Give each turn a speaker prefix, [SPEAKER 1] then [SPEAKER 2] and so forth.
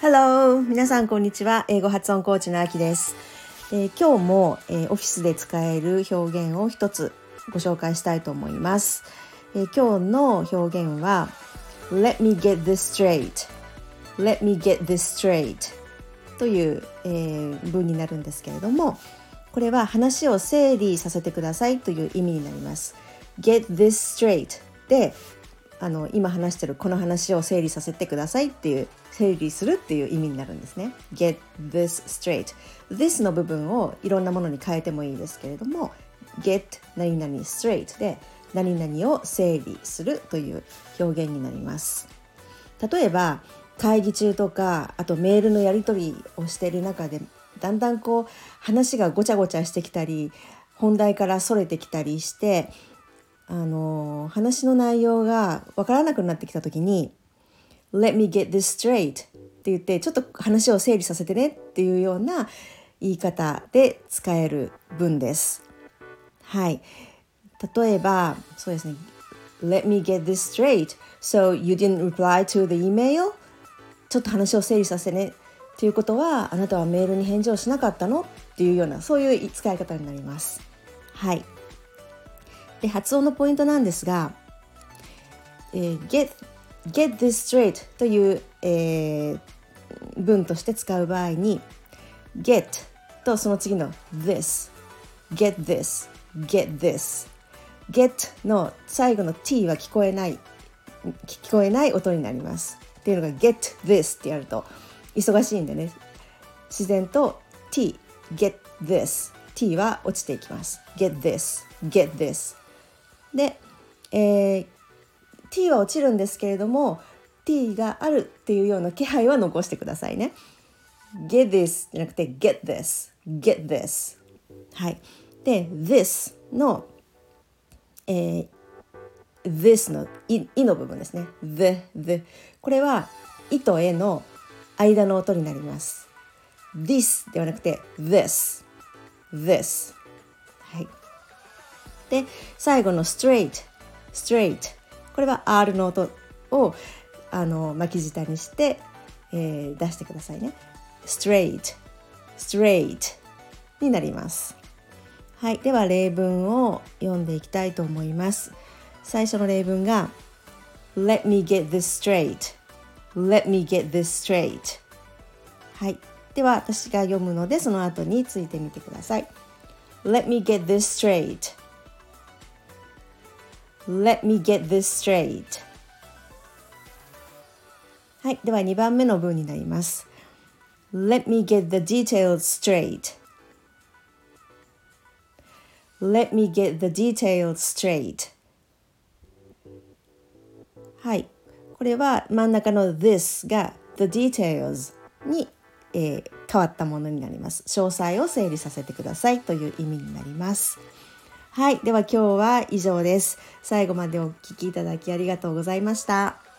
[SPEAKER 1] Hello! 皆さんこんにちは。英語発音コーチのあきです。えー、今日も、えー、オフィスで使える表現を一つご紹介したいと思います。えー、今日の表現は Let me get this straight Let me get this straight という、えー、文になるんですけれどもこれは話を整理させてくださいという意味になります。Get this straight であの今話してるこの話を整理させてくださいっていう整理するっていう意味になるんですね。Get this straight this の部分をいろんなものに変えてもいいですけれども get 何々 straight で何々を整理するという表現になります。例えば会議中とかあとメールのやり取りをしている中でだんだんこう話がごちゃごちゃしてきたり本題からそれてきたりしてあの話の内容がわからなくなってきた時に「Let me get this straight」って言ってちょっと話を整理させてねっていうような言い方で使える文です。はい。例えばそうですね「Let me get this straight so you didn't reply to the email」ちょっと話を整理させてねということはあなたはメールに返事をしなかったの？っていうようなそういう使い方になります。はい。で発音のポイントなんですが、えー、get, get this straight という、えー、文として使う場合に get とその次の this get this get this get の最後の t は聞こえない聞こえない音になります。っていうのが get this ってやると忙しいんでね。自然と t get this t は落ちていきます。get this get this で、えー、t は落ちるんですけれども t があるっていうような気配は残してくださいね。Get this じゃなくて get this get this. はい。で this の、えー、this のいの部分ですね。the the これは「い」と「え」の「間の音になります。this ではなくて this this はい。で最後の straight straight これは R の音をあの巻き舌にして、えー、出してくださいね straight straight になりますはいでは例文を読んでいきたいと思います最初の例文が Let me get this straight Let me get this straight はいでは私が読むのでその後についてみてください Let me get this straight Let me get this straight はいでは2番目の文になります Let me get the details straight Let me get the details straight はいこれは真ん中の this が the details に、えー、変わったものになります。詳細を整理させてくださいという意味になります。はい。では今日は以上です。最後までお聴きいただきありがとうございました。